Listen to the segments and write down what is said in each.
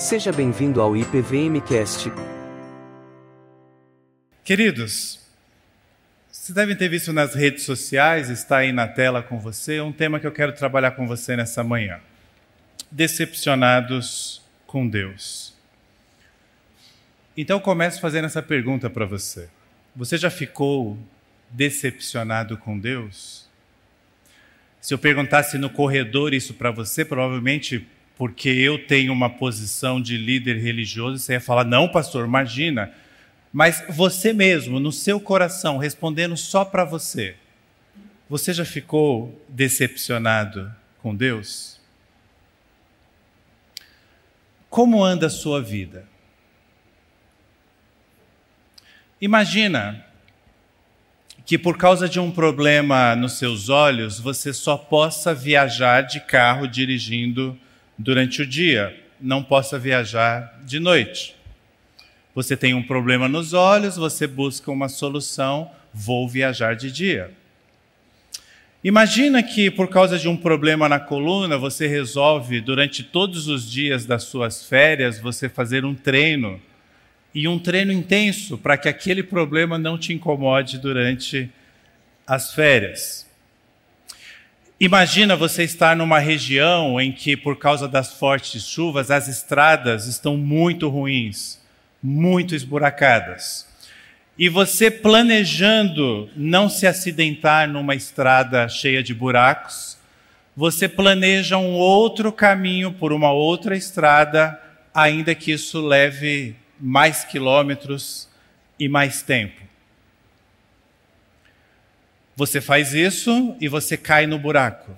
Seja bem-vindo ao IPVMcast. Queridos, vocês devem ter visto nas redes sociais, está aí na tela com você, um tema que eu quero trabalhar com você nessa manhã. Decepcionados com Deus. Então eu começo fazendo essa pergunta para você. Você já ficou decepcionado com Deus? Se eu perguntasse no corredor isso para você, provavelmente porque eu tenho uma posição de líder religioso, você ia falar: não, pastor, imagina. Mas você mesmo, no seu coração, respondendo só para você, você já ficou decepcionado com Deus? Como anda a sua vida? Imagina que por causa de um problema nos seus olhos, você só possa viajar de carro dirigindo durante o dia, não possa viajar de noite. Você tem um problema nos olhos, você busca uma solução, vou viajar de dia. Imagina que por causa de um problema na coluna, você resolve durante todos os dias das suas férias você fazer um treino e um treino intenso para que aquele problema não te incomode durante as férias. Imagina você estar numa região em que por causa das fortes chuvas as estradas estão muito ruins, muito esburacadas e você planejando não se acidentar numa estrada cheia de buracos, você planeja um outro caminho por uma outra estrada, ainda que isso leve mais quilômetros e mais tempo. Você faz isso e você cai no buraco.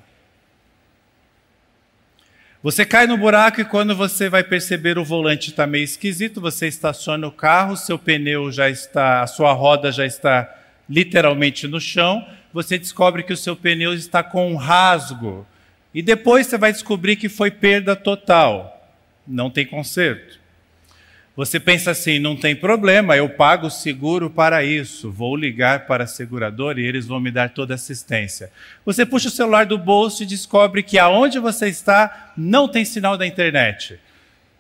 Você cai no buraco e quando você vai perceber o volante está meio esquisito, você estaciona o carro, seu pneu já está, a sua roda já está literalmente no chão, você descobre que o seu pneu está com um rasgo. E depois você vai descobrir que foi perda total. Não tem conserto. Você pensa assim: não tem problema, eu pago seguro para isso, vou ligar para a seguradora e eles vão me dar toda a assistência. Você puxa o celular do bolso e descobre que aonde você está não tem sinal da internet.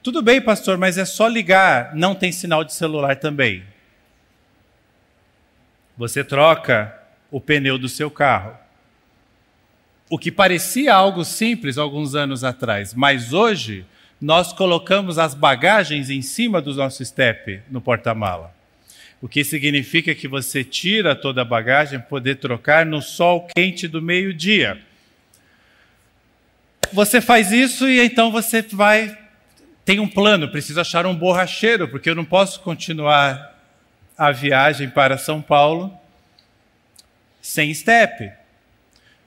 Tudo bem, pastor, mas é só ligar, não tem sinal de celular também. Você troca o pneu do seu carro. O que parecia algo simples alguns anos atrás, mas hoje nós colocamos as bagagens em cima do nosso step no porta-mala. O que significa que você tira toda a bagagem para poder trocar no sol quente do meio-dia. Você faz isso e então você vai. Tem um plano, preciso achar um borracheiro, porque eu não posso continuar a viagem para São Paulo sem step.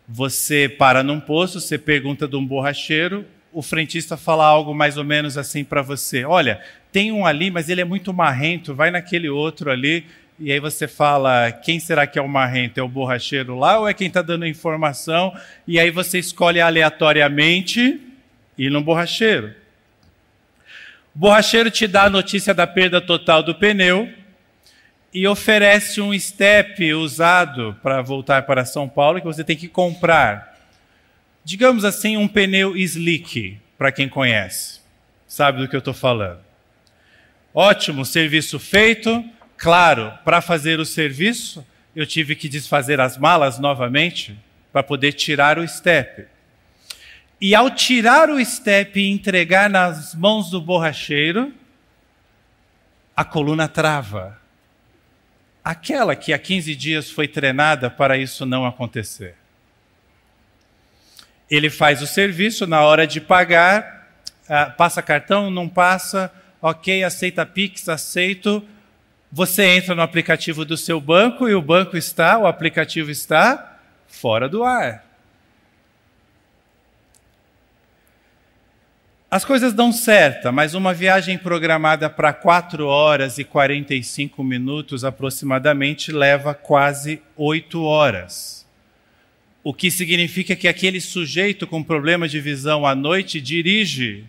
Você para num posto, você pergunta de um borracheiro, o frentista fala algo mais ou menos assim para você: olha, tem um ali, mas ele é muito marrento, vai naquele outro ali. E aí você fala: quem será que é o marrento? É o borracheiro lá ou é quem está dando informação? E aí você escolhe aleatoriamente ir no borracheiro. O borracheiro te dá a notícia da perda total do pneu e oferece um step usado para voltar para São Paulo que você tem que comprar digamos assim, um pneu slick, para quem conhece, sabe do que eu estou falando. Ótimo, serviço feito. Claro, para fazer o serviço, eu tive que desfazer as malas novamente para poder tirar o step. E ao tirar o step e entregar nas mãos do borracheiro, a coluna trava. Aquela que há 15 dias foi treinada para isso não acontecer. Ele faz o serviço, na hora de pagar, uh, passa cartão, não passa, ok, aceita Pix, aceito. Você entra no aplicativo do seu banco e o banco está, o aplicativo está fora do ar. As coisas dão certo, mas uma viagem programada para 4 horas e 45 minutos aproximadamente leva quase 8 horas o que significa que aquele sujeito com problema de visão à noite dirige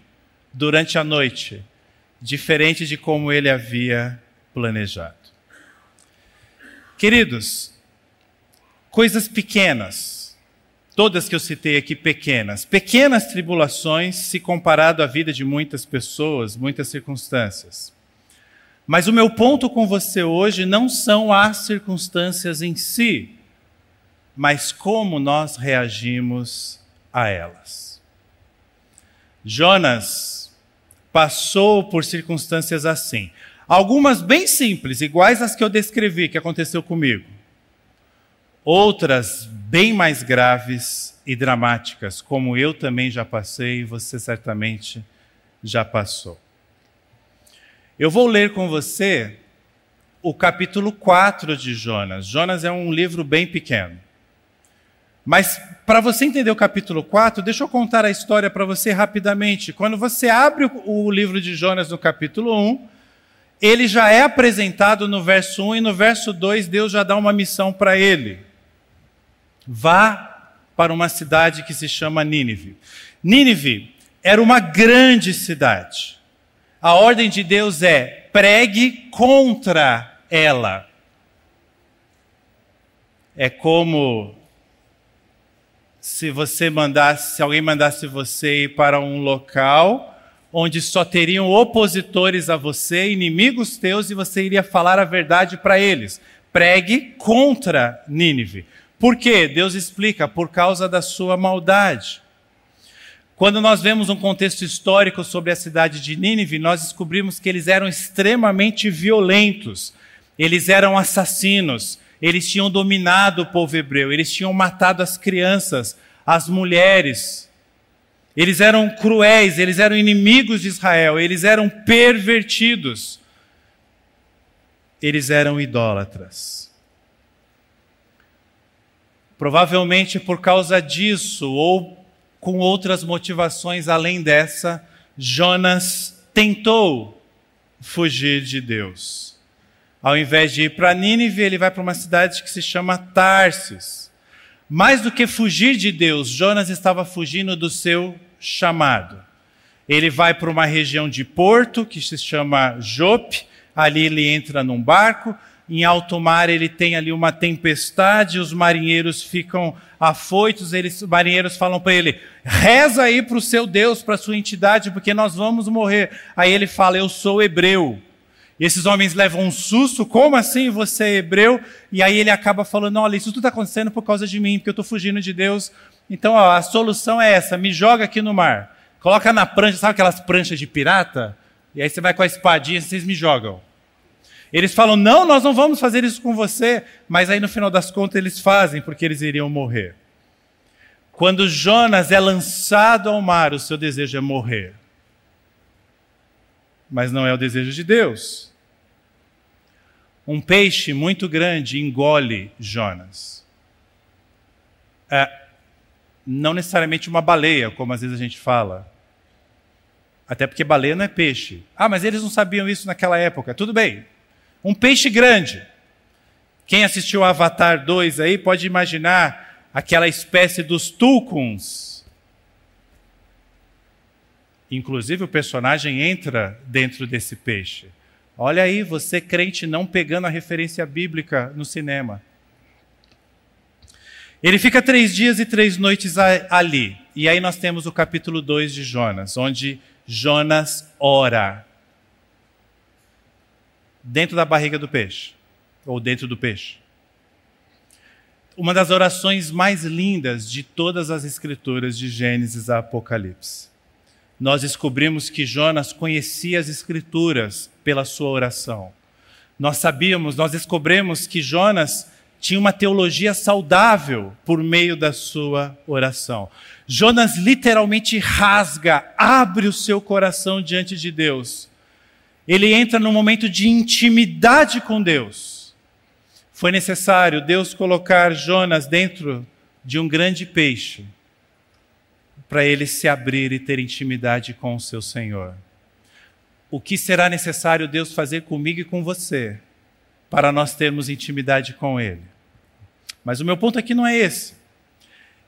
durante a noite, diferente de como ele havia planejado. Queridos, coisas pequenas, todas que eu citei aqui pequenas, pequenas tribulações se comparado à vida de muitas pessoas, muitas circunstâncias. Mas o meu ponto com você hoje não são as circunstâncias em si, mas como nós reagimos a elas. Jonas passou por circunstâncias assim. Algumas bem simples, iguais às que eu descrevi, que aconteceu comigo. Outras bem mais graves e dramáticas, como eu também já passei e você certamente já passou. Eu vou ler com você o capítulo 4 de Jonas. Jonas é um livro bem pequeno. Mas para você entender o capítulo 4, deixa eu contar a história para você rapidamente. Quando você abre o, livro de Jonas no capítulo 1, ele já é apresentado no verso 1 e no verso 2 Deus já dá uma missão para ele. Vá para uma cidade que se chama Nínive. Nínive era uma grande cidade a ordem de Deus é pregue contra ela. É como se você mandasse, se alguém mandasse você ir para um local onde só teriam opositores a você, inimigos teus, e você iria falar a verdade para eles. Pregue contra Nínive. Por quê? Deus explica, por causa da sua maldade. Quando nós vemos um contexto histórico sobre a cidade de Nínive, nós descobrimos que eles eram extremamente violentos, eles eram assassinos, eles tinham dominado o povo hebreu, eles tinham matado as crianças, as mulheres. Eles eram cruéis, eles eram inimigos de Israel, eles eram pervertidos. Eles eram idólatras. Provavelmente por causa disso, ou com outras motivações além dessa, Jonas tentou fugir de Deus. Ao invés de ir para Nínive, ele vai para uma cidade que se chama Tarsis. Mais do que fugir de Deus, Jonas estava fugindo do seu chamado. Ele vai para uma região de porto que se chama Jope, ali ele entra num barco, em alto mar ele tem ali uma tempestade, os marinheiros ficam afoitos, eles, os marinheiros falam para ele: reza aí para o seu Deus, para a sua entidade, porque nós vamos morrer. Aí ele fala: Eu sou hebreu. E esses homens levam um susto: Como assim você é hebreu? E aí ele acaba falando: Olha, isso tudo está acontecendo por causa de mim, porque eu estou fugindo de Deus. Então ó, a solução é essa: me joga aqui no mar, coloca na prancha, sabe aquelas pranchas de pirata? E aí você vai com a espadinha e vocês me jogam. Eles falam: não, nós não vamos fazer isso com você, mas aí no final das contas eles fazem, porque eles iriam morrer. Quando Jonas é lançado ao mar, o seu desejo é morrer. Mas não é o desejo de Deus. Um peixe muito grande engole Jonas. É, não necessariamente uma baleia, como às vezes a gente fala. Até porque baleia não é peixe. Ah, mas eles não sabiam isso naquela época. Tudo bem, um peixe grande. Quem assistiu Avatar 2 aí pode imaginar aquela espécie dos tulkuns. Inclusive o personagem entra dentro desse peixe. Olha aí, você crente não pegando a referência bíblica no cinema. Ele fica três dias e três noites ali. E aí nós temos o capítulo 2 de Jonas, onde Jonas ora dentro da barriga do peixe, ou dentro do peixe. Uma das orações mais lindas de todas as escrituras de Gênesis a Apocalipse. Nós descobrimos que Jonas conhecia as escrituras pela sua oração. Nós sabíamos, nós descobrimos que Jonas tinha uma teologia saudável por meio da sua oração. Jonas literalmente rasga, abre o seu coração diante de Deus ele entra num momento de intimidade com Deus. Foi necessário Deus colocar Jonas dentro de um grande peixe para ele se abrir e ter intimidade com o seu Senhor. O que será necessário Deus fazer comigo e com você para nós termos intimidade com Ele? Mas o meu ponto aqui não é esse.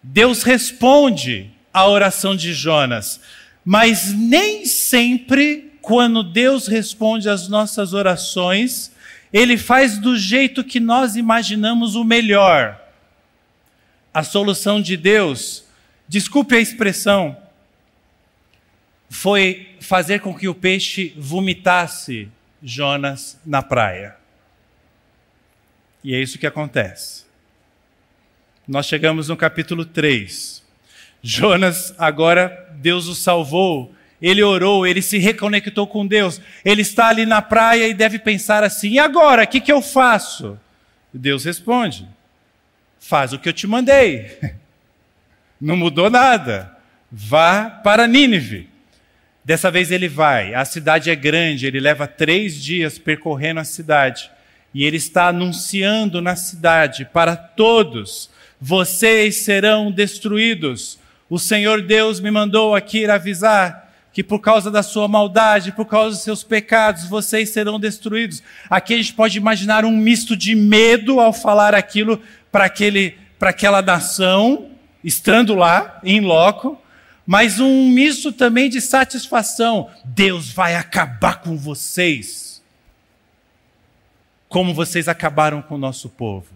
Deus responde à oração de Jonas, mas nem sempre quando Deus responde às nossas orações, Ele faz do jeito que nós imaginamos o melhor. a solução de Deus, desculpe a expressão, foi fazer com que o peixe vomitasse Jonas na praia. E é isso que acontece. Nós chegamos no capítulo 3. Jonas, agora Deus o salvou, ele orou, ele se reconectou com Deus, ele está ali na praia e deve pensar assim: e agora, o que, que eu faço? Deus responde: faz o que eu te mandei. Não mudou nada. Vá para Nínive. Dessa vez ele vai. A cidade é grande, ele leva três dias percorrendo a cidade. E ele está anunciando na cidade para todos: vocês serão destruídos. O Senhor Deus me mandou aqui avisar que por causa da sua maldade, por causa dos seus pecados, vocês serão destruídos. Aqui a gente pode imaginar um misto de medo ao falar aquilo para aquele, para aquela nação, estando lá, em loco, mas um misto também de satisfação. Deus vai acabar com vocês, como vocês acabaram com o nosso povo.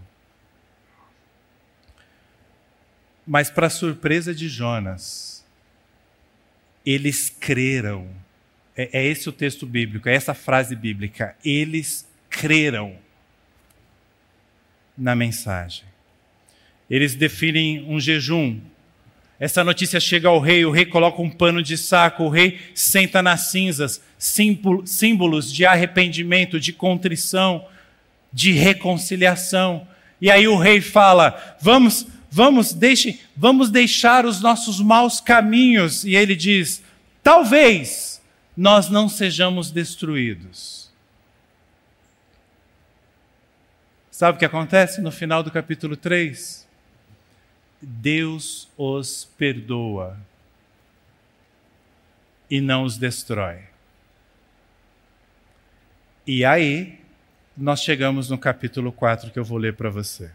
Mas, para surpresa de Jonas, eles creram. É, é, esse o texto bíblico, é essa frase bíblica. Eles creram na mensagem. Eles definem um jejum. Essa notícia chega ao rei, o rei coloca um pano de saco, o rei senta nas cinzas, símbolos de arrependimento, de contrição, de reconciliação. E aí o rei fala: "Vamos, vamos, deixe, vamos deixar os nossos maus caminhos". E ele diz: "Talvez nós não sejamos destruídos". Sabe o que acontece no final do capítulo 3? Deus os perdoa e não os destrói. E aí, nós chegamos no capítulo 4 que eu vou ler para você.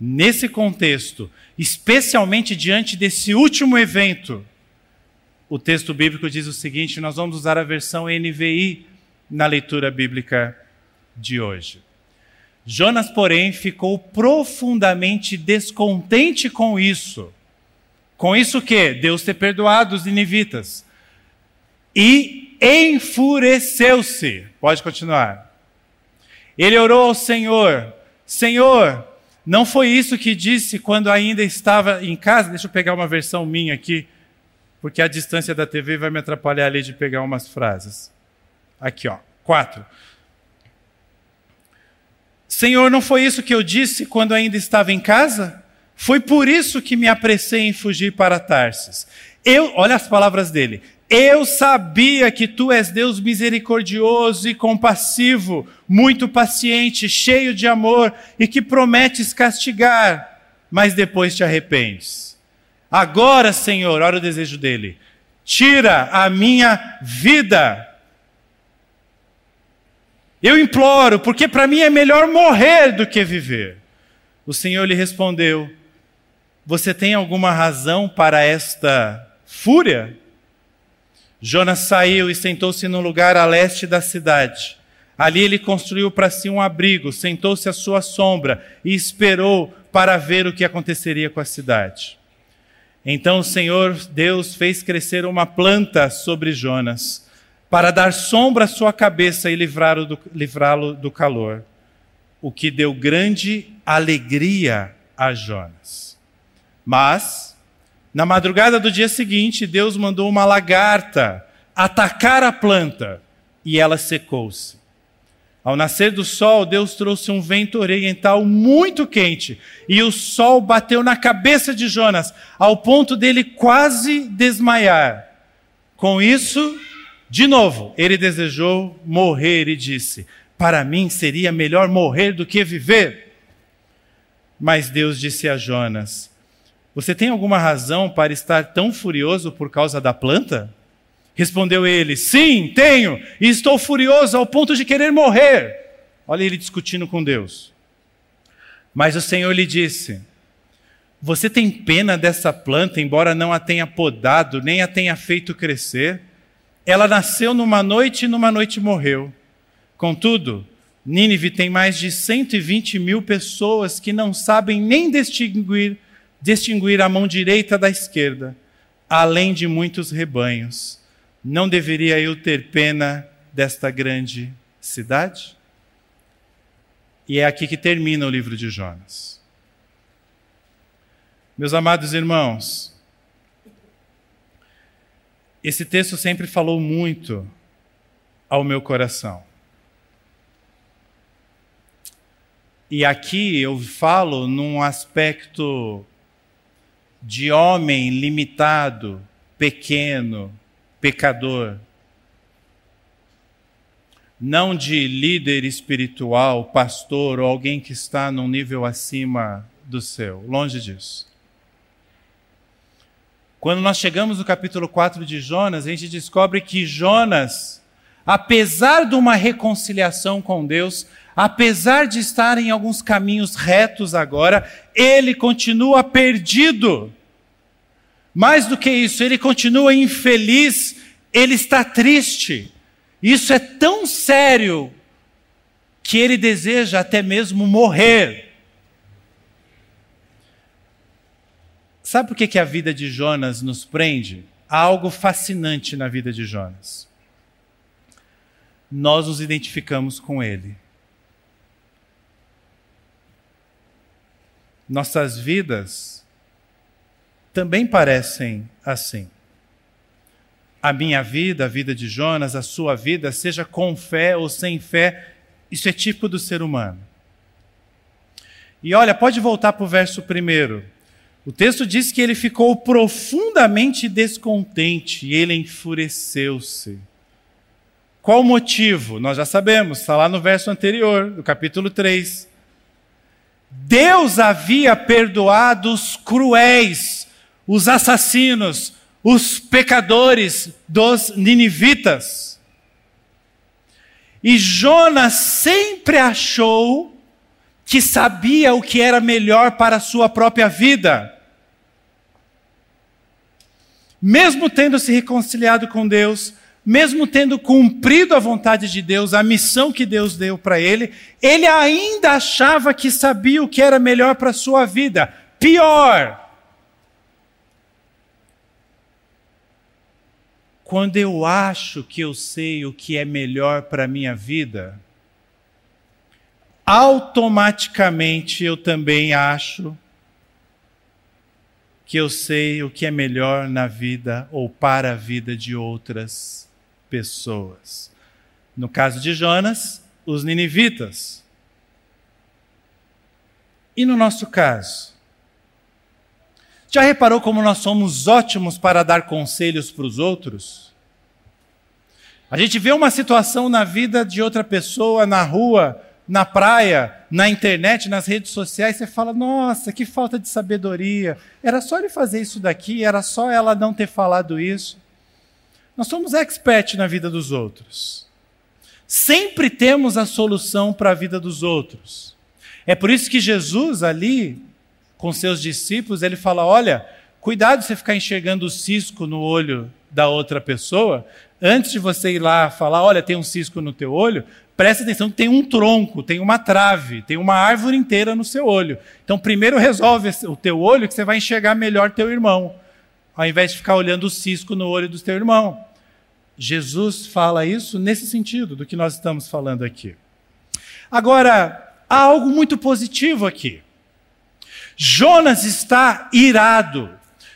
Nesse contexto, especialmente diante desse último evento, o texto bíblico diz o seguinte: nós vamos usar a versão NVI na leitura bíblica de hoje. Jonas, porém, ficou profundamente descontente com isso. Com isso que? Deus ter perdoado os ninivitas. E enfureceu-se. Pode continuar. Ele orou ao Senhor: Senhor, não foi isso que disse quando ainda estava em casa? Deixa eu pegar uma versão minha aqui, porque a distância da TV vai me atrapalhar ali de pegar umas frases. Aqui, ó. Quatro. Senhor, não foi isso que eu disse quando ainda estava em casa? Foi por isso que me apressei em fugir para Tarsis. Eu, olha as palavras dele. Eu sabia que tu és Deus misericordioso e compassivo, muito paciente, cheio de amor e que prometes castigar, mas depois te arrependes. Agora, Senhor, olha o desejo dele, tira a minha vida eu imploro, porque para mim é melhor morrer do que viver. O Senhor lhe respondeu: Você tem alguma razão para esta fúria? Jonas saiu e sentou-se num lugar a leste da cidade. Ali ele construiu para si um abrigo, sentou-se à sua sombra e esperou para ver o que aconteceria com a cidade. Então o Senhor Deus fez crescer uma planta sobre Jonas para dar sombra à sua cabeça e livrá-lo do, livrá do calor, o que deu grande alegria a Jonas. Mas, na madrugada do dia seguinte, Deus mandou uma lagarta atacar a planta e ela secou-se. Ao nascer do sol, Deus trouxe um vento oriental muito quente e o sol bateu na cabeça de Jonas, ao ponto dele quase desmaiar. Com isso, de novo, ele desejou morrer e disse: Para mim seria melhor morrer do que viver. Mas Deus disse a Jonas: Você tem alguma razão para estar tão furioso por causa da planta? Respondeu ele: Sim, tenho, e estou furioso ao ponto de querer morrer. Olha ele discutindo com Deus. Mas o Senhor lhe disse: Você tem pena dessa planta, embora não a tenha podado, nem a tenha feito crescer? Ela nasceu numa noite e numa noite morreu. Contudo, Nínive tem mais de 120 mil pessoas que não sabem nem distinguir distinguir a mão direita da esquerda, além de muitos rebanhos. Não deveria eu ter pena desta grande cidade? E é aqui que termina o livro de Jonas. Meus amados irmãos, esse texto sempre falou muito ao meu coração. E aqui eu falo num aspecto de homem limitado, pequeno, pecador. Não de líder espiritual, pastor ou alguém que está num nível acima do seu. Longe disso. Quando nós chegamos no capítulo 4 de Jonas, a gente descobre que Jonas, apesar de uma reconciliação com Deus, apesar de estar em alguns caminhos retos agora, ele continua perdido. Mais do que isso, ele continua infeliz, ele está triste. Isso é tão sério que ele deseja até mesmo morrer. Sabe por que, que a vida de Jonas nos prende? Há algo fascinante na vida de Jonas. Nós nos identificamos com ele. Nossas vidas também parecem assim. A minha vida, a vida de Jonas, a sua vida, seja com fé ou sem fé, isso é tipo do ser humano. E olha, pode voltar para o verso primeiro. O texto diz que ele ficou profundamente descontente e ele enfureceu-se. Qual o motivo? Nós já sabemos, está lá no verso anterior, do capítulo 3. Deus havia perdoado os cruéis, os assassinos, os pecadores dos ninivitas. E Jonas sempre achou que sabia o que era melhor para a sua própria vida. Mesmo tendo se reconciliado com Deus, mesmo tendo cumprido a vontade de Deus, a missão que Deus deu para ele, ele ainda achava que sabia o que era melhor para a sua vida. Pior, quando eu acho que eu sei o que é melhor para a minha vida, automaticamente eu também acho que eu sei o que é melhor na vida ou para a vida de outras pessoas. No caso de Jonas, os ninivitas. E no nosso caso? Já reparou como nós somos ótimos para dar conselhos para os outros? A gente vê uma situação na vida de outra pessoa, na rua, na praia, na internet, nas redes sociais, você fala: nossa, que falta de sabedoria. Era só ele fazer isso daqui, era só ela não ter falado isso. Nós somos expert na vida dos outros. Sempre temos a solução para a vida dos outros. É por isso que Jesus, ali, com seus discípulos, ele fala: olha, cuidado você ficar enxergando o cisco no olho da outra pessoa, antes de você ir lá falar, olha, tem um cisco no teu olho, preste atenção que tem um tronco, tem uma trave, tem uma árvore inteira no seu olho. Então, primeiro resolve o teu olho que você vai enxergar melhor teu irmão, ao invés de ficar olhando o cisco no olho do teu irmão. Jesus fala isso nesse sentido do que nós estamos falando aqui. Agora, há algo muito positivo aqui. Jonas está irado.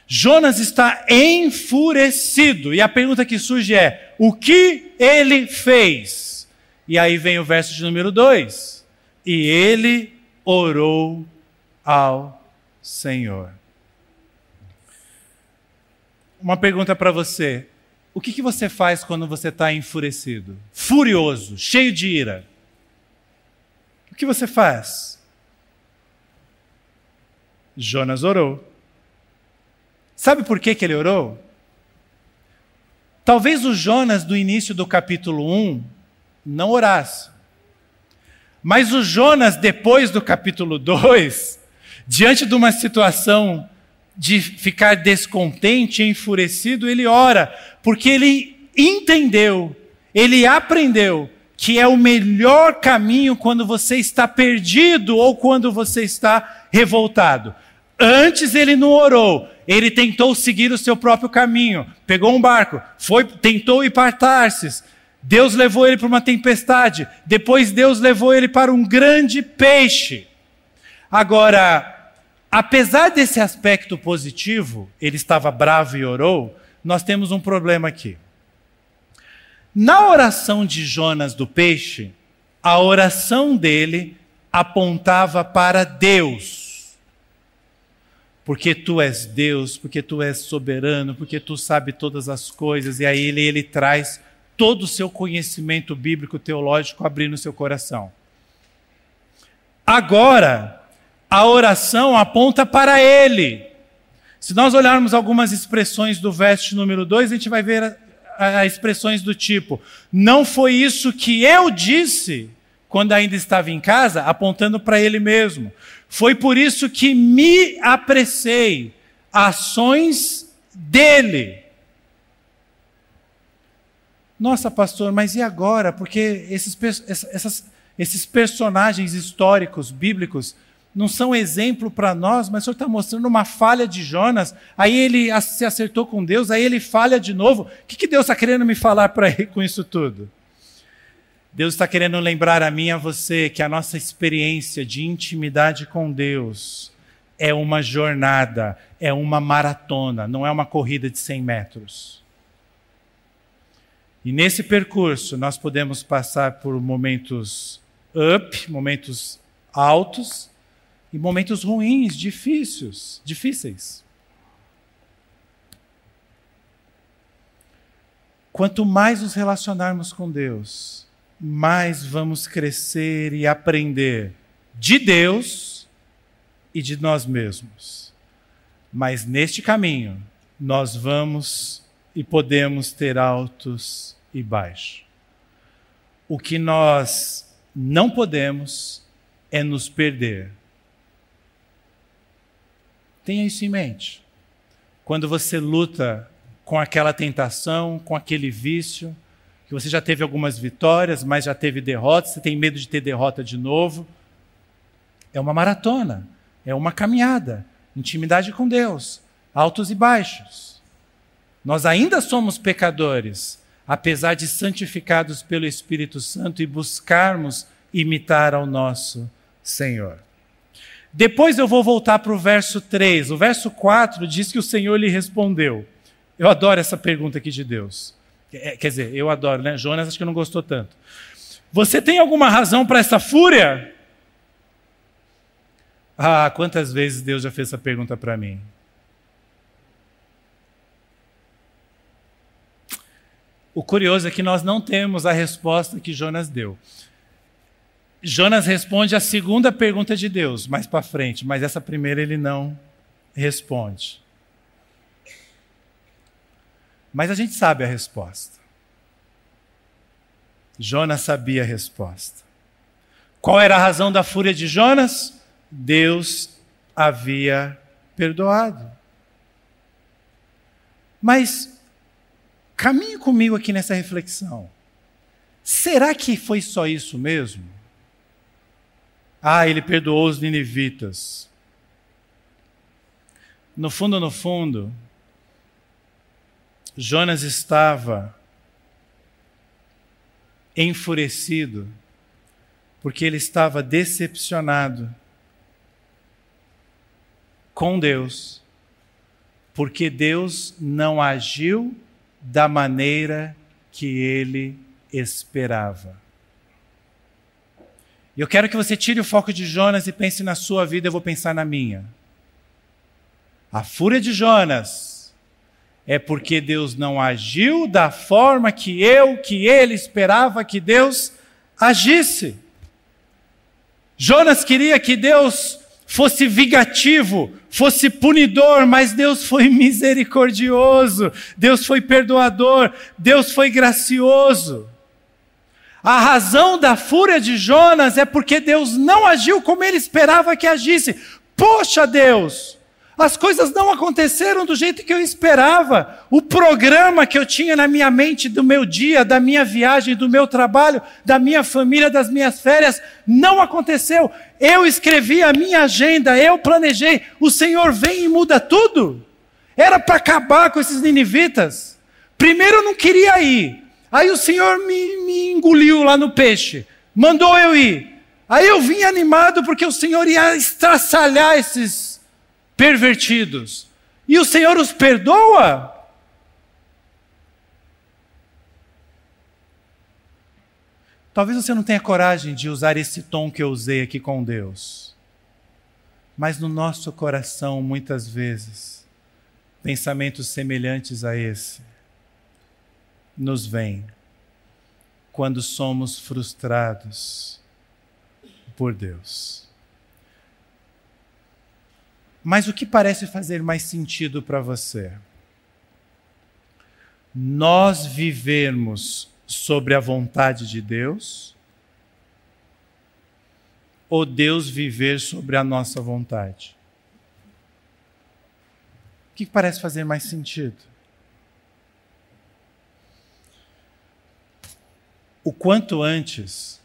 Jonas está enfurecido. E a pergunta que surge é: o que ele fez? E aí vem o verso de número 2. E ele orou ao Senhor. Uma pergunta para você. O que, que você faz quando você está enfurecido? Furioso, cheio de ira. O que você faz? Jonas orou. Sabe por que, que ele orou? Talvez o Jonas do início do capítulo 1 não orasse. Mas o Jonas, depois do capítulo 2, diante de uma situação de ficar descontente, enfurecido, ele ora, porque ele entendeu, ele aprendeu que é o melhor caminho quando você está perdido ou quando você está revoltado Antes ele não orou, ele tentou seguir o seu próprio caminho, pegou um barco, foi, tentou ir para Tarsis. Deus levou ele para uma tempestade, depois Deus levou ele para um grande peixe. Agora, apesar desse aspecto positivo, ele estava bravo e orou, nós temos um problema aqui. Na oração de Jonas do peixe, a oração dele apontava para Deus. Porque tu és Deus, porque tu és soberano, porque tu sabe todas as coisas, e aí ele, ele traz todo o seu conhecimento bíblico teológico abrindo seu coração. Agora, a oração aponta para ele. Se nós olharmos algumas expressões do verso número 2, a gente vai ver a, a expressões do tipo: Não foi isso que eu disse quando ainda estava em casa, apontando para ele mesmo. Foi por isso que me apressei. Ações dele. Nossa, pastor, mas e agora? Porque esses, essas, esses personagens históricos, bíblicos, não são exemplo para nós, mas o senhor está mostrando uma falha de Jonas, aí ele se acertou com Deus, aí ele falha de novo. O que, que Deus está querendo me falar para com isso tudo? Deus está querendo lembrar a mim e a você que a nossa experiência de intimidade com Deus é uma jornada, é uma maratona, não é uma corrida de 100 metros. E nesse percurso nós podemos passar por momentos up, momentos altos e momentos ruins, difíceis, difíceis. Quanto mais nos relacionarmos com Deus, mais vamos crescer e aprender de Deus e de nós mesmos. Mas neste caminho, nós vamos e podemos ter altos e baixos. O que nós não podemos é nos perder. Tenha isso em mente. Quando você luta com aquela tentação, com aquele vício, que você já teve algumas vitórias, mas já teve derrotas, você tem medo de ter derrota de novo. É uma maratona, é uma caminhada, intimidade com Deus, altos e baixos. Nós ainda somos pecadores, apesar de santificados pelo Espírito Santo e buscarmos imitar ao nosso Senhor. Depois eu vou voltar para o verso 3. O verso 4 diz que o Senhor lhe respondeu. Eu adoro essa pergunta aqui de Deus. É, quer dizer, eu adoro, né? Jonas acho que não gostou tanto. Você tem alguma razão para essa fúria? Ah, quantas vezes Deus já fez essa pergunta para mim? O curioso é que nós não temos a resposta que Jonas deu. Jonas responde a segunda pergunta de Deus mais para frente, mas essa primeira ele não responde. Mas a gente sabe a resposta. Jonas sabia a resposta. Qual era a razão da fúria de Jonas? Deus havia perdoado. Mas caminhe comigo aqui nessa reflexão. Será que foi só isso mesmo? Ah, ele perdoou os ninivitas. No fundo, no fundo, Jonas estava enfurecido, porque ele estava decepcionado com Deus, porque Deus não agiu da maneira que ele esperava. Eu quero que você tire o foco de Jonas e pense na sua vida, eu vou pensar na minha. A fúria de Jonas é porque Deus não agiu da forma que eu, que ele esperava que Deus agisse. Jonas queria que Deus fosse vingativo, fosse punidor, mas Deus foi misericordioso, Deus foi perdoador, Deus foi gracioso. A razão da fúria de Jonas é porque Deus não agiu como ele esperava que agisse. Poxa, Deus, As coisas não aconteceram do jeito que eu esperava. O programa que eu tinha na minha mente do meu dia, da minha viagem, do meu trabalho, da minha família, das minhas férias, não aconteceu. Eu escrevi a minha agenda, eu planejei. O Senhor vem e muda tudo. Era para acabar com esses ninivitas. Primeiro eu não queria ir. Aí o Senhor me, me engoliu lá no peixe. Mandou eu ir. Aí eu vim animado porque o Senhor ia estraçalhar esses pervertidos. E o Senhor os perdoa? Talvez você não tenha coragem de usar esse tom que eu usei aqui com Deus. Mas no nosso coração, muitas vezes, pensamentos semelhantes a esse nos vêm quando somos frustrados por Deus. Mas o que parece fazer mais sentido para você? Nós vivermos sobre a vontade de Deus ou Deus viver sobre a nossa vontade? O que parece fazer mais sentido? O quanto antes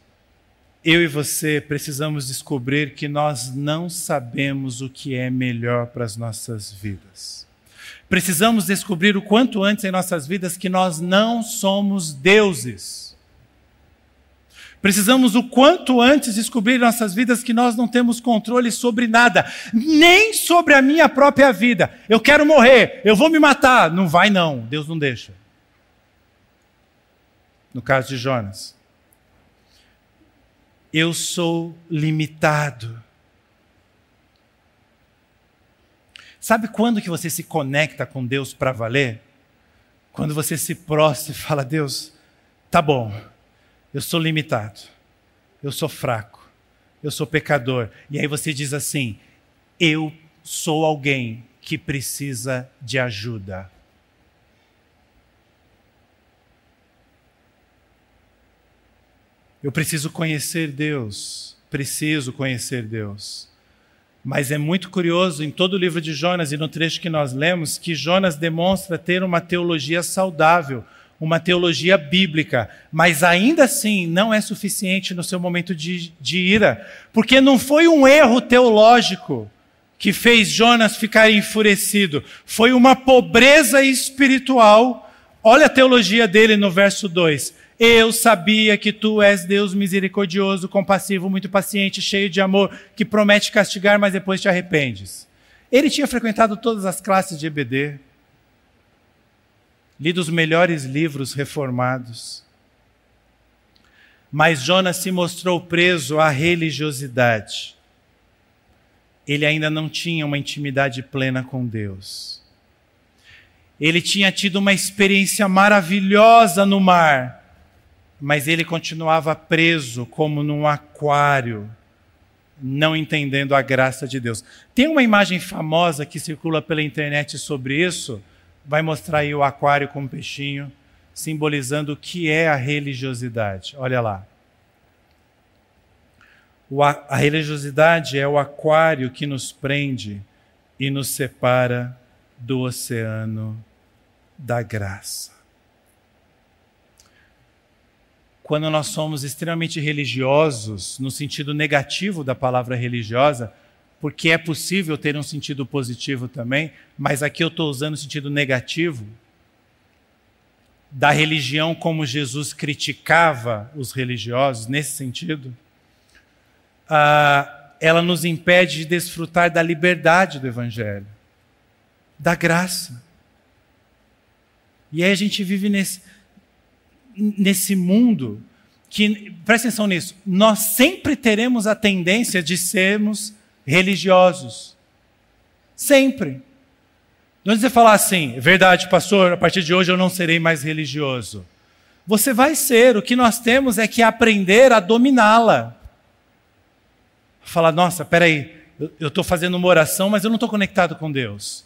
eu e você precisamos descobrir que nós não sabemos o que é melhor para as nossas vidas. Precisamos descobrir o quanto antes em nossas vidas que nós não somos deuses. Precisamos o quanto antes descobrir em nossas vidas que nós não temos controle sobre nada, nem sobre a minha própria vida. Eu quero morrer, eu vou me matar. Não vai, não, Deus não deixa. No caso de Jonas eu sou limitado. Sabe quando que você se conecta com Deus para valer? Quando você se prostra e fala: Deus, tá bom, eu sou limitado, eu sou fraco, eu sou pecador. E aí você diz assim: eu sou alguém que precisa de ajuda. Eu preciso conhecer Deus, preciso conhecer Deus. Mas é muito curioso em todo o livro de Jonas e no trecho que nós lemos que Jonas demonstra ter uma teologia saudável, uma teologia bíblica, mas ainda assim não é suficiente no seu momento de, de ira, porque não foi um erro teológico que fez Jonas ficar enfurecido, foi uma pobreza espiritual. Olha a teologia dele no verso 2 eu sabia que tu és Deus misericordioso, compassivo, muito paciente, cheio de amor, que promete castigar, mas depois te arrependes. Ele tinha frequentado todas as classes de EBD, lido os melhores livros reformados. Mas Jonas se mostrou preso à religiosidade. Ele ainda não tinha uma intimidade plena com Deus. Ele tinha tido uma experiência maravilhosa no mar mas ele continuava preso como num aquário, não entendendo a graça de Deus. Tem uma imagem famosa que circula pela internet sobre isso, vai mostrar aí o aquário com o peixinho, simbolizando o que é a religiosidade. Olha lá. A religiosidade é o aquário que nos prende e nos separa do oceano da graça quando nós somos extremamente religiosos, no sentido negativo da palavra religiosa, porque é possível ter um sentido positivo também, mas aqui eu estou usando o sentido negativo da religião como Jesus criticava os religiosos, nesse sentido, ah, ela nos impede de desfrutar da liberdade do Evangelho, da graça. E aí a gente vive nesse nesse mundo que, presta atenção nisso, nós sempre teremos a tendência de sermos religiosos. Sempre. Não você falar assim, verdade, pastor, a partir de hoje eu não serei mais religioso. Você vai ser, o que nós temos é que aprender a dominá-la. Falar, nossa, peraí, eu estou fazendo uma oração, mas eu não estou conectado com Deus.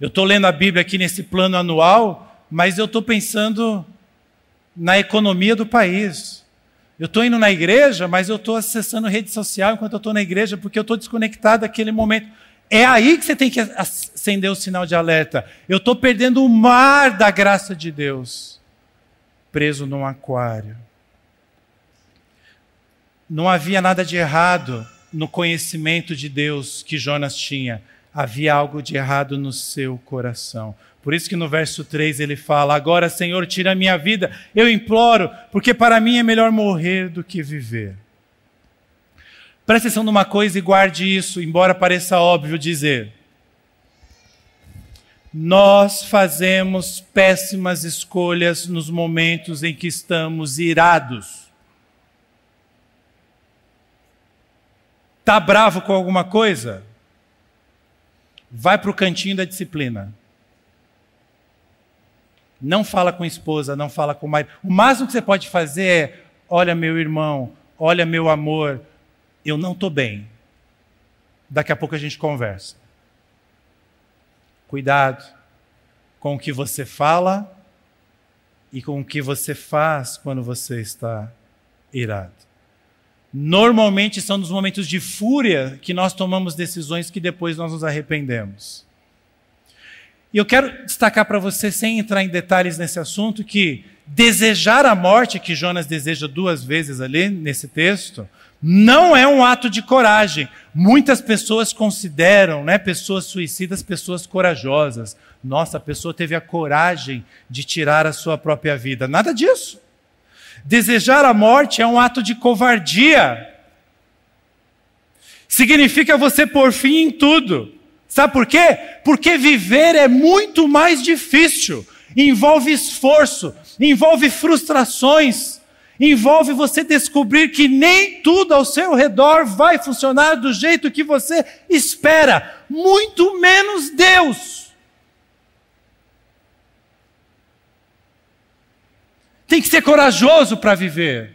Eu estou lendo a Bíblia aqui nesse plano anual, mas eu estou pensando na economia do país. Eu estou indo na igreja, mas eu estou acessando rede social enquanto eu estou na igreja, porque eu estou desconectado daquele momento. É aí que você tem que acender o sinal de alerta. Eu estou perdendo o mar da graça de Deus, preso num aquário. Não havia nada de errado no conhecimento de Deus que Jonas tinha. Havia algo de errado no seu coração. Por isso que no verso 3 ele fala: Agora, Senhor, tira a minha vida, eu imploro, porque para mim é melhor morrer do que viver. Preste atenção numa coisa e guarde isso, embora pareça óbvio dizer. Nós fazemos péssimas escolhas nos momentos em que estamos irados. Está bravo com alguma coisa? Vai para o cantinho da disciplina. Não fala com a esposa, não fala com o marido. O máximo que você pode fazer é: olha, meu irmão, olha, meu amor, eu não estou bem. Daqui a pouco a gente conversa. Cuidado com o que você fala e com o que você faz quando você está irado. Normalmente são nos momentos de fúria que nós tomamos decisões que depois nós nos arrependemos. E eu quero destacar para você, sem entrar em detalhes nesse assunto, que desejar a morte, que Jonas deseja duas vezes ali nesse texto, não é um ato de coragem. Muitas pessoas consideram né, pessoas suicidas pessoas corajosas. Nossa, a pessoa teve a coragem de tirar a sua própria vida. Nada disso. Desejar a morte é um ato de covardia. Significa você pôr fim em tudo. Sabe por quê? Porque viver é muito mais difícil. Envolve esforço, envolve frustrações, envolve você descobrir que nem tudo ao seu redor vai funcionar do jeito que você espera, muito menos Deus. Tem que ser corajoso para viver,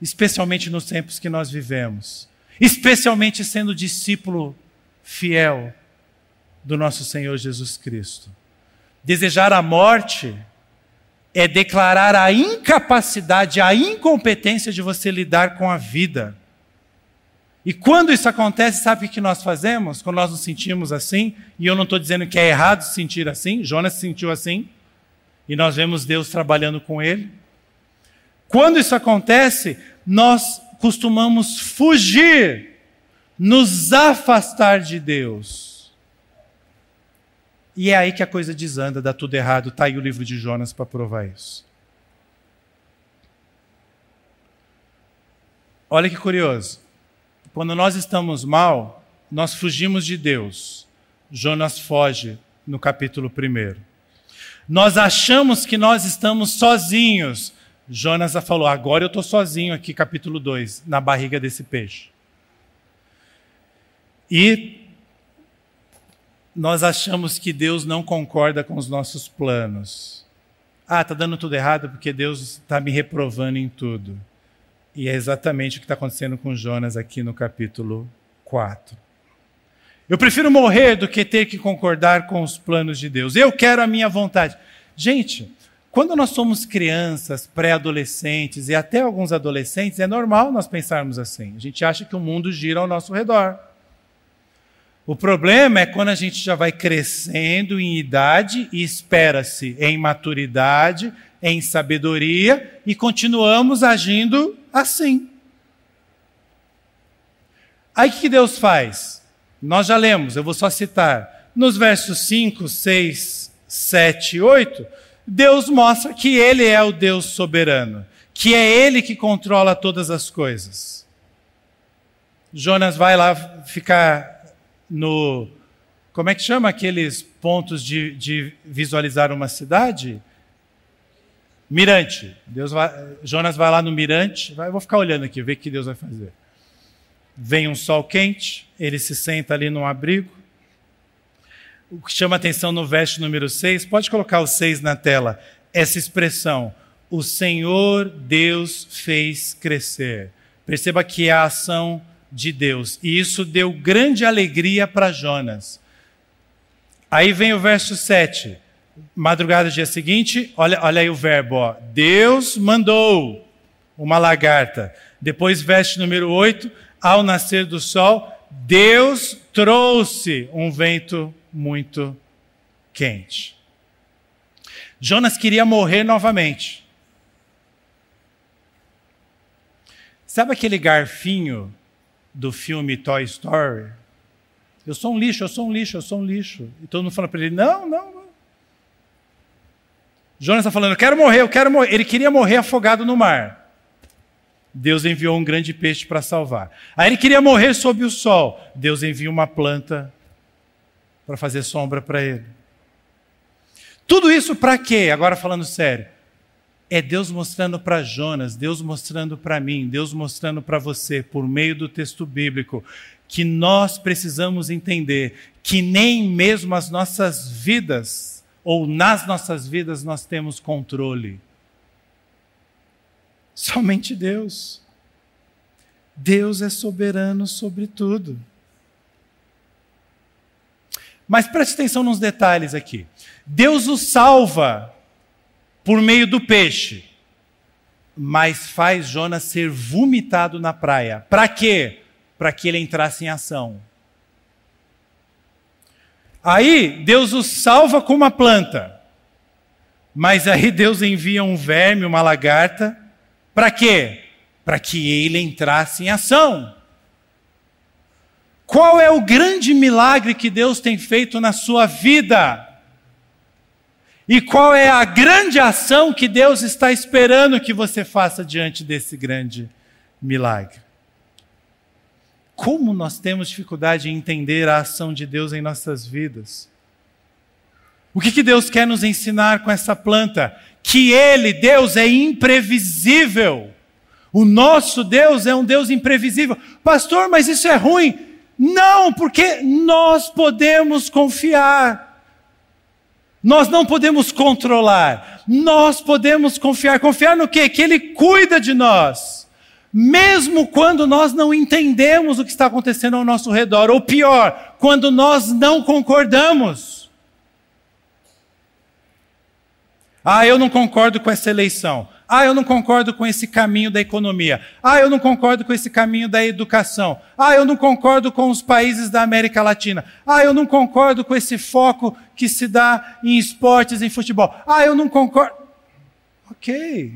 especialmente nos tempos que nós vivemos, especialmente sendo discípulo fiel do nosso Senhor Jesus Cristo. Desejar a morte é declarar a incapacidade, a incompetência de você lidar com a vida. E quando isso acontece, sabe o que nós fazemos? Quando nós nos sentimos assim, e eu não estou dizendo que é errado se sentir assim, Jonas se sentiu assim, e nós vemos Deus trabalhando com ele. Quando isso acontece, nós costumamos fugir nos afastar de Deus. E é aí que a coisa desanda, dá tudo errado. Está aí o livro de Jonas para provar isso. Olha que curioso. Quando nós estamos mal, nós fugimos de Deus. Jonas foge no capítulo 1. Nós achamos que nós estamos sozinhos. Jonas falou: agora eu estou sozinho aqui, capítulo 2, na barriga desse peixe. E nós achamos que Deus não concorda com os nossos planos. Ah, está dando tudo errado porque Deus está me reprovando em tudo. E é exatamente o que está acontecendo com Jonas aqui no capítulo 4. Eu prefiro morrer do que ter que concordar com os planos de Deus. Eu quero a minha vontade. Gente, quando nós somos crianças, pré-adolescentes e até alguns adolescentes, é normal nós pensarmos assim. A gente acha que o mundo gira ao nosso redor. O problema é quando a gente já vai crescendo em idade e espera-se em maturidade, em sabedoria e continuamos agindo assim. Aí que Deus faz? Nós já lemos, eu vou só citar. Nos versos 5, 6, 7 e 8, Deus mostra que Ele é o Deus soberano, que é Ele que controla todas as coisas. Jonas vai lá ficar no. Como é que chama aqueles pontos de, de visualizar uma cidade? Mirante. Deus vai, Jonas vai lá no mirante, vai, vou ficar olhando aqui, ver o que Deus vai fazer. Vem um sol quente, ele se senta ali num abrigo. O que chama atenção no verso número 6, pode colocar o 6 na tela, essa expressão, o Senhor Deus fez crescer. Perceba que é a ação de Deus. E isso deu grande alegria para Jonas. Aí vem o verso 7. Madrugada do dia seguinte, olha, olha aí o verbo, ó. Deus mandou uma lagarta. Depois, verso número 8, ao nascer do sol, Deus trouxe um vento muito quente. Jonas queria morrer novamente. Sabe aquele garfinho do filme Toy Story? Eu sou um lixo, eu sou um lixo, eu sou um lixo. E todo mundo fala para ele: não, não, não. Jonas está falando: eu quero morrer, eu quero morrer. Ele queria morrer afogado no mar. Deus enviou um grande peixe para salvar. Aí ele queria morrer sob o sol. Deus enviou uma planta para fazer sombra para ele. Tudo isso para quê? Agora falando sério. É Deus mostrando para Jonas, Deus mostrando para mim, Deus mostrando para você, por meio do texto bíblico, que nós precisamos entender que nem mesmo as nossas vidas, ou nas nossas vidas, nós temos controle. Somente Deus. Deus é soberano sobre tudo. Mas preste atenção nos detalhes aqui. Deus o salva por meio do peixe, mas faz Jonas ser vomitado na praia. Para quê? Para que ele entrasse em ação. Aí Deus o salva com uma planta, mas aí Deus envia um verme, uma lagarta, para quê? Para que ele entrasse em ação. Qual é o grande milagre que Deus tem feito na sua vida? E qual é a grande ação que Deus está esperando que você faça diante desse grande milagre? Como nós temos dificuldade em entender a ação de Deus em nossas vidas? O que, que Deus quer nos ensinar com essa planta? que Ele, Deus, é imprevisível. O nosso Deus é um Deus imprevisível. Pastor, mas isso é ruim. Não, porque nós podemos confiar. Nós não podemos controlar. Nós podemos confiar. Confiar no quê? Que Ele cuida de nós. Mesmo quando nós não entendemos o que está acontecendo ao nosso redor. Ou pior, quando nós não concordamos. Ah, eu não concordo com essa eleição. Ah, eu não concordo com esse caminho da economia. Ah, eu não concordo com esse caminho da educação. Ah, eu não concordo com os países da América Latina. Ah, eu não concordo com esse foco que se dá em esportes, em futebol. Ah, eu não concordo. Ok.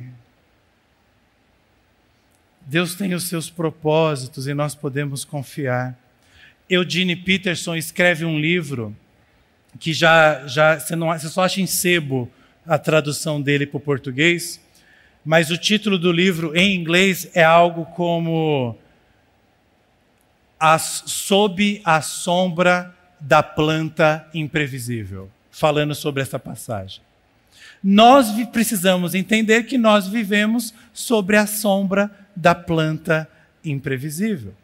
Deus tem os seus propósitos e nós podemos confiar. Eugene Peterson escreve um livro que já, já você, não, você só acha em sebo a tradução dele para o português, mas o título do livro em inglês é algo como As, Sob a Sombra da Planta Imprevisível, falando sobre essa passagem. Nós precisamos entender que nós vivemos sobre a sombra da planta imprevisível.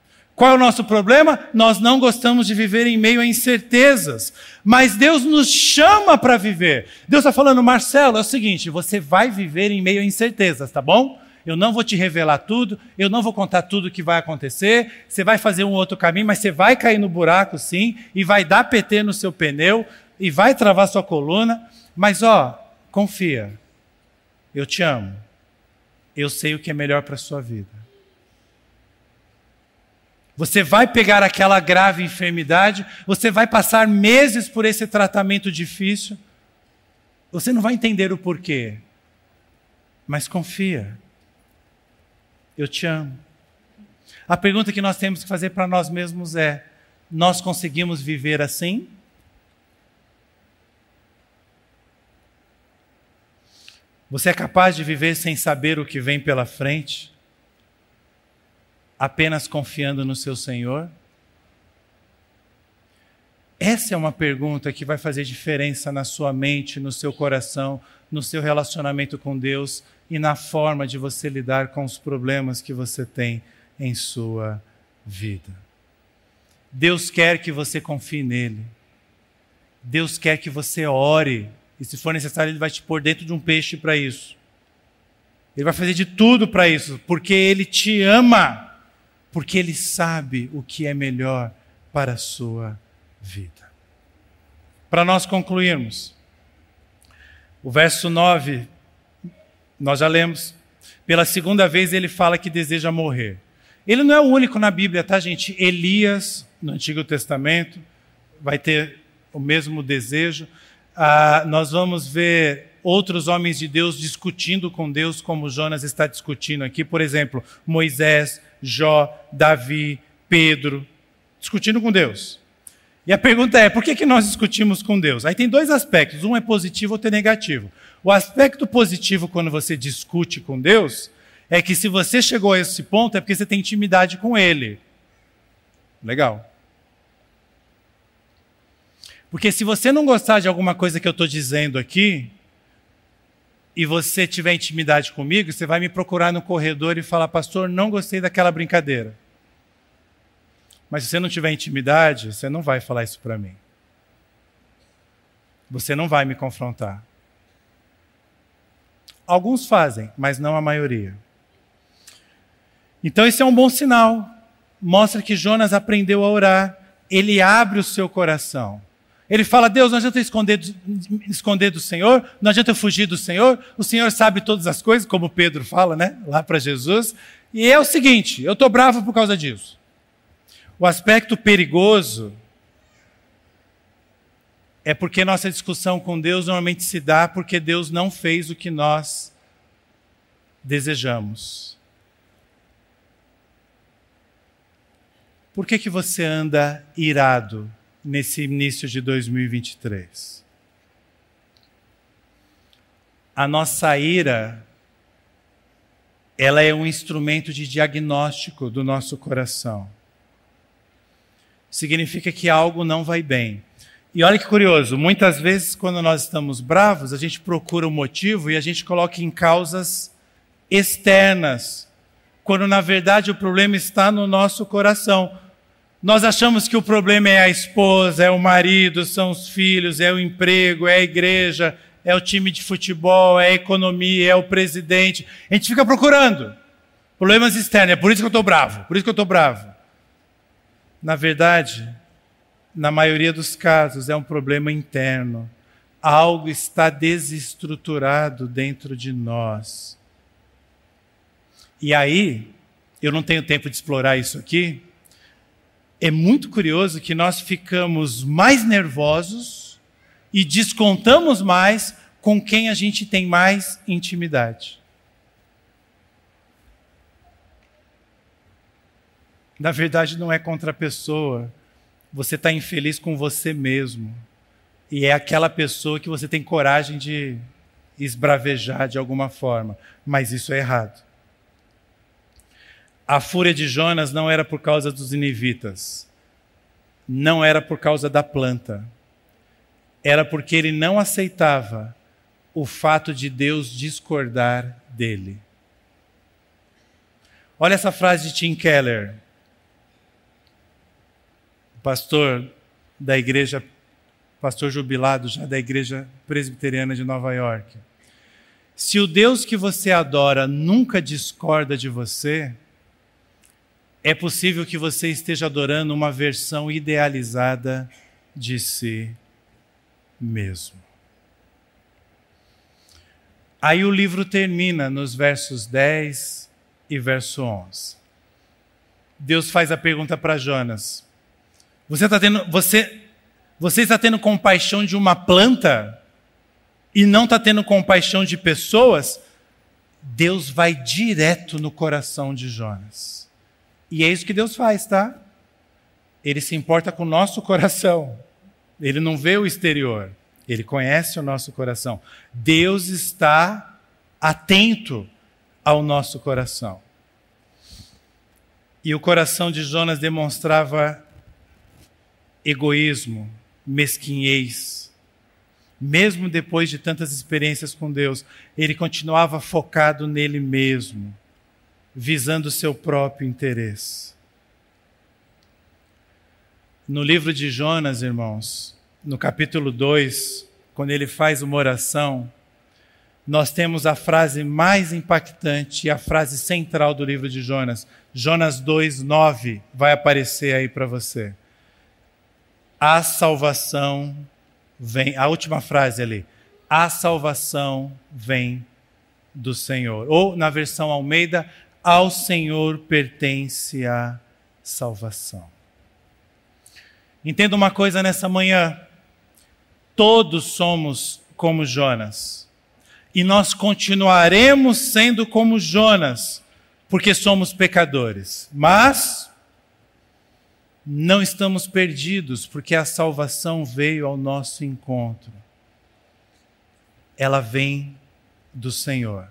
Qual é o nosso problema? Nós não gostamos de viver em meio a incertezas. Mas Deus nos chama para viver. Deus está falando, Marcelo, é o seguinte: você vai viver em meio a incertezas, tá bom? Eu não vou te revelar tudo, eu não vou contar tudo o que vai acontecer. Você vai fazer um outro caminho, mas você vai cair no buraco, sim, e vai dar PT no seu pneu, e vai travar sua coluna. Mas, ó, confia. Eu te amo. Eu sei o que é melhor para a sua vida. Você vai pegar aquela grave enfermidade, você vai passar meses por esse tratamento difícil. Você não vai entender o porquê, mas confia. Eu te amo. A pergunta que nós temos que fazer para nós mesmos é: nós conseguimos viver assim? Você é capaz de viver sem saber o que vem pela frente? Apenas confiando no seu Senhor? Essa é uma pergunta que vai fazer diferença na sua mente, no seu coração, no seu relacionamento com Deus e na forma de você lidar com os problemas que você tem em sua vida. Deus quer que você confie nele. Deus quer que você ore. E se for necessário, Ele vai te pôr dentro de um peixe para isso. Ele vai fazer de tudo para isso, porque Ele te ama porque Ele sabe o que é melhor para a sua vida. Para nós concluirmos, o verso 9, nós já lemos, pela segunda vez ele fala que deseja morrer. Ele não é o único na Bíblia, tá, gente? Elias, no Antigo Testamento, vai ter o mesmo desejo. Ah, nós vamos ver outros homens de Deus discutindo com Deus, como Jonas está discutindo aqui. Por exemplo, Moisés, Jó, Davi, Pedro, discutindo com Deus. E a pergunta é: por que, que nós discutimos com Deus? Aí tem dois aspectos: um é positivo, outro é negativo. O aspecto positivo, quando você discute com Deus, é que se você chegou a esse ponto, é porque você tem intimidade com Ele. Legal. Porque se você não gostar de alguma coisa que eu estou dizendo aqui, e você tiver intimidade comigo, você vai me procurar no corredor e falar, pastor, não gostei daquela brincadeira. Mas se você não tiver intimidade, você não vai falar isso para mim. Você não vai me confrontar. Alguns fazem, mas não a maioria. Então, esse é um bom sinal. Mostra que Jonas aprendeu a orar. Ele abre o seu coração. Ele fala: Deus, não adianta eu esconder, esconder do Senhor, não adianta eu fugir do Senhor, o Senhor sabe todas as coisas, como Pedro fala, né? Lá para Jesus. E é o seguinte: eu estou bravo por causa disso. O aspecto perigoso é porque nossa discussão com Deus normalmente se dá porque Deus não fez o que nós desejamos. Por que, que você anda irado? Nesse início de 2023. A nossa ira, ela é um instrumento de diagnóstico do nosso coração. Significa que algo não vai bem. E olha que curioso, muitas vezes quando nós estamos bravos, a gente procura o um motivo e a gente coloca em causas externas, quando na verdade o problema está no nosso coração. Nós achamos que o problema é a esposa, é o marido, são os filhos, é o emprego, é a igreja, é o time de futebol, é a economia, é o presidente. A gente fica procurando problemas externos. É por isso que eu estou bravo, por isso que eu estou bravo. Na verdade, na maioria dos casos, é um problema interno. Algo está desestruturado dentro de nós. E aí, eu não tenho tempo de explorar isso aqui, é muito curioso que nós ficamos mais nervosos e descontamos mais com quem a gente tem mais intimidade. Na verdade, não é contra a pessoa. Você está infeliz com você mesmo. E é aquela pessoa que você tem coragem de esbravejar de alguma forma. Mas isso é errado. A fúria de Jonas não era por causa dos inivitas, não era por causa da planta, era porque ele não aceitava o fato de Deus discordar dele. Olha essa frase de Tim Keller, pastor da igreja, pastor jubilado já da igreja presbiteriana de Nova York. Se o Deus que você adora nunca discorda de você, é possível que você esteja adorando uma versão idealizada de si mesmo. Aí o livro termina nos versos 10 e verso 11. Deus faz a pergunta para Jonas: Você está tendo, você, você está tendo compaixão de uma planta e não está tendo compaixão de pessoas? Deus vai direto no coração de Jonas. E é isso que Deus faz, tá? Ele se importa com o nosso coração. Ele não vê o exterior. Ele conhece o nosso coração. Deus está atento ao nosso coração. E o coração de Jonas demonstrava egoísmo, mesquinhez. Mesmo depois de tantas experiências com Deus, ele continuava focado nele mesmo visando seu próprio interesse. No livro de Jonas, irmãos, no capítulo 2, quando ele faz uma oração, nós temos a frase mais impactante e a frase central do livro de Jonas. Jonas 2, 9 vai aparecer aí para você. A salvação vem, a última frase ali. A salvação vem do Senhor. Ou na versão Almeida, ao Senhor pertence a salvação. Entenda uma coisa nessa manhã: todos somos como Jonas. E nós continuaremos sendo como Jonas, porque somos pecadores. Mas não estamos perdidos, porque a salvação veio ao nosso encontro. Ela vem do Senhor.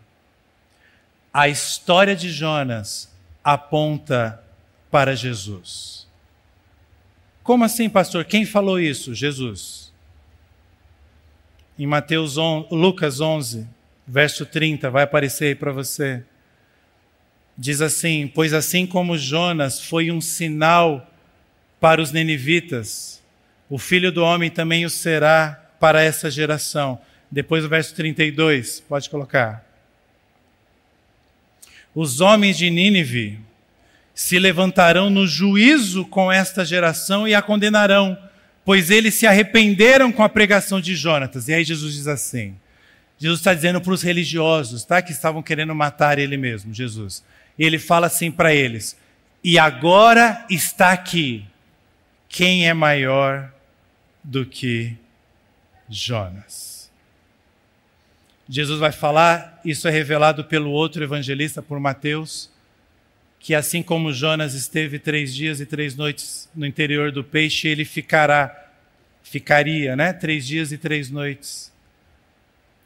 A história de Jonas aponta para Jesus. Como assim, pastor? Quem falou isso? Jesus. Em Mateus 11, Lucas 11, verso 30, vai aparecer aí para você. Diz assim: Pois assim como Jonas foi um sinal para os nenivitas, o filho do homem também o será para essa geração. Depois o verso 32, pode colocar. Os homens de Nínive se levantarão no juízo com esta geração e a condenarão, pois eles se arrependeram com a pregação de Jonatas. E aí Jesus diz assim: Jesus está dizendo para os religiosos, tá? Que estavam querendo matar ele mesmo, Jesus. Ele fala assim para eles: E agora está aqui quem é maior do que Jonas? Jesus vai falar, isso é revelado pelo outro evangelista, por Mateus, que assim como Jonas esteve três dias e três noites no interior do peixe, ele ficará, ficaria, né? Três dias e três noites.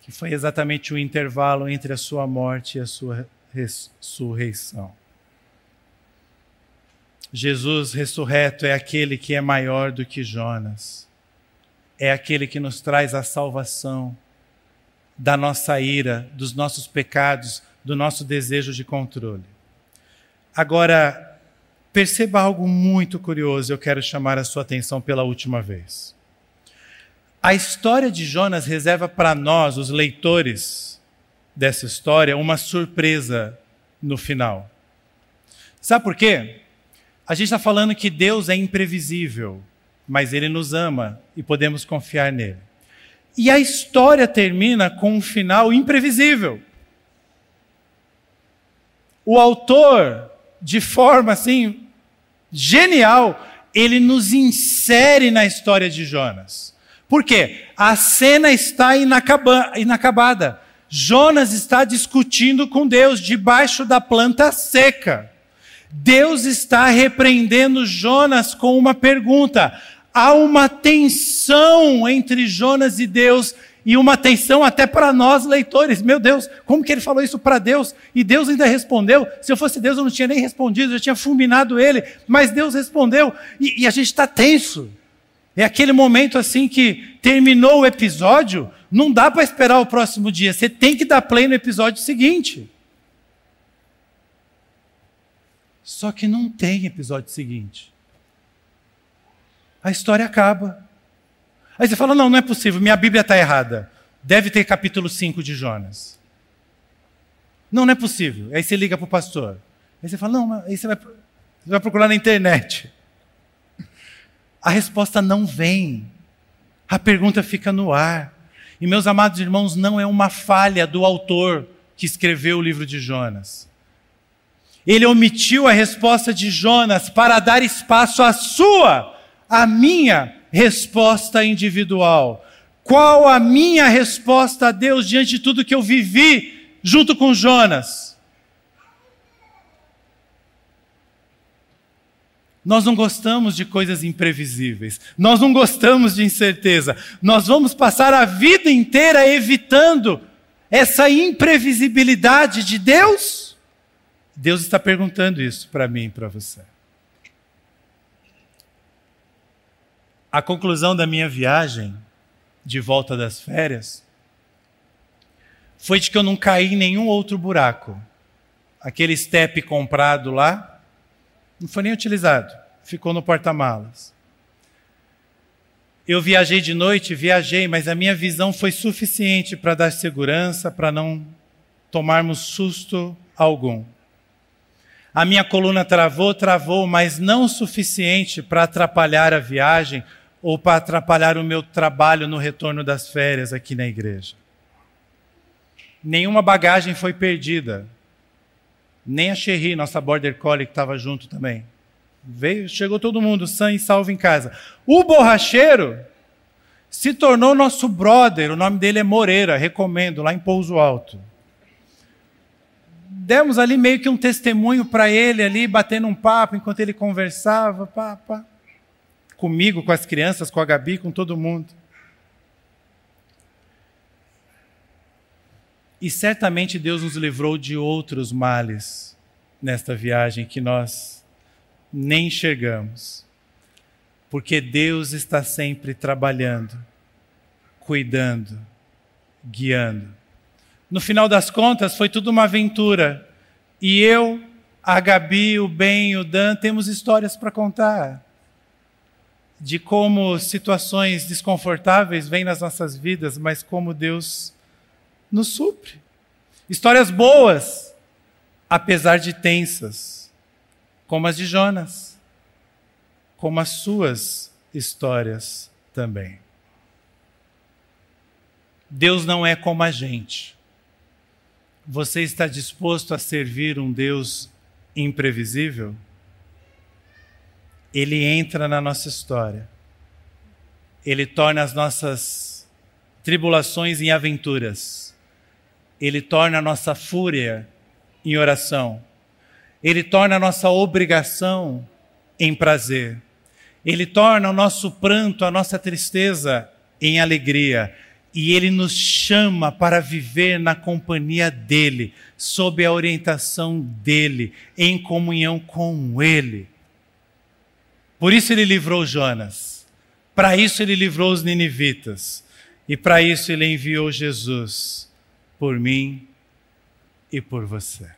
Que foi exatamente o intervalo entre a sua morte e a sua ressurreição. Jesus ressurreto é aquele que é maior do que Jonas. É aquele que nos traz a salvação da nossa ira, dos nossos pecados, do nosso desejo de controle. Agora, perceba algo muito curioso, eu quero chamar a sua atenção pela última vez. A história de Jonas reserva para nós, os leitores dessa história, uma surpresa no final. Sabe por quê? A gente está falando que Deus é imprevisível, mas Ele nos ama e podemos confiar nele. E a história termina com um final imprevisível. O autor, de forma assim genial, ele nos insere na história de Jonas. Por quê? A cena está inacabada. Jonas está discutindo com Deus debaixo da planta seca. Deus está repreendendo Jonas com uma pergunta. Há uma tensão entre Jonas e Deus e uma tensão até para nós leitores. Meu Deus, como que ele falou isso para Deus? E Deus ainda respondeu. Se eu fosse Deus, eu não tinha nem respondido, eu tinha fulminado ele. Mas Deus respondeu e, e a gente está tenso. É aquele momento assim que terminou o episódio, não dá para esperar o próximo dia. Você tem que dar play no episódio seguinte. Só que não tem episódio seguinte. A história acaba. Aí você fala: não, não é possível, minha Bíblia está errada. Deve ter capítulo 5 de Jonas. Não, não é possível. Aí você liga para o pastor. Aí você fala: não, aí você vai, você vai procurar na internet. A resposta não vem. A pergunta fica no ar. E, meus amados irmãos, não é uma falha do autor que escreveu o livro de Jonas. Ele omitiu a resposta de Jonas para dar espaço à sua, à minha resposta individual. Qual a minha resposta a Deus diante de tudo que eu vivi junto com Jonas? Nós não gostamos de coisas imprevisíveis. Nós não gostamos de incerteza. Nós vamos passar a vida inteira evitando essa imprevisibilidade de Deus? Deus está perguntando isso para mim e para você. A conclusão da minha viagem de volta das férias foi de que eu não caí em nenhum outro buraco. Aquele step comprado lá não foi nem utilizado, ficou no porta-malas. Eu viajei de noite, viajei, mas a minha visão foi suficiente para dar segurança, para não tomarmos susto algum. A minha coluna travou, travou, mas não o suficiente para atrapalhar a viagem ou para atrapalhar o meu trabalho no retorno das férias aqui na igreja. Nenhuma bagagem foi perdida. Nem a Cherry, nossa border collie, que estava junto também. Veio, chegou todo mundo sã e salvo em casa. O borracheiro se tornou nosso brother, o nome dele é Moreira, recomendo, lá em Pouso Alto. Demos ali meio que um testemunho para ele ali, batendo um papo enquanto ele conversava, pá, pá. Comigo, com as crianças, com a Gabi, com todo mundo. E certamente Deus nos livrou de outros males nesta viagem que nós nem enxergamos. Porque Deus está sempre trabalhando, cuidando, guiando. No final das contas, foi tudo uma aventura. E eu, a Gabi, o Ben, o Dan, temos histórias para contar. De como situações desconfortáveis vêm nas nossas vidas, mas como Deus nos supre. Histórias boas, apesar de tensas, como as de Jonas, como as suas histórias também. Deus não é como a gente. Você está disposto a servir um Deus imprevisível? Ele entra na nossa história. Ele torna as nossas tribulações em aventuras ele torna a nossa fúria em oração. Ele torna a nossa obrigação em prazer. Ele torna o nosso pranto, a nossa tristeza em alegria. E ele nos chama para viver na companhia dele, sob a orientação dele, em comunhão com ele. Por isso ele livrou Jonas. Para isso ele livrou os ninivitas. E para isso ele enviou Jesus por mim e por você.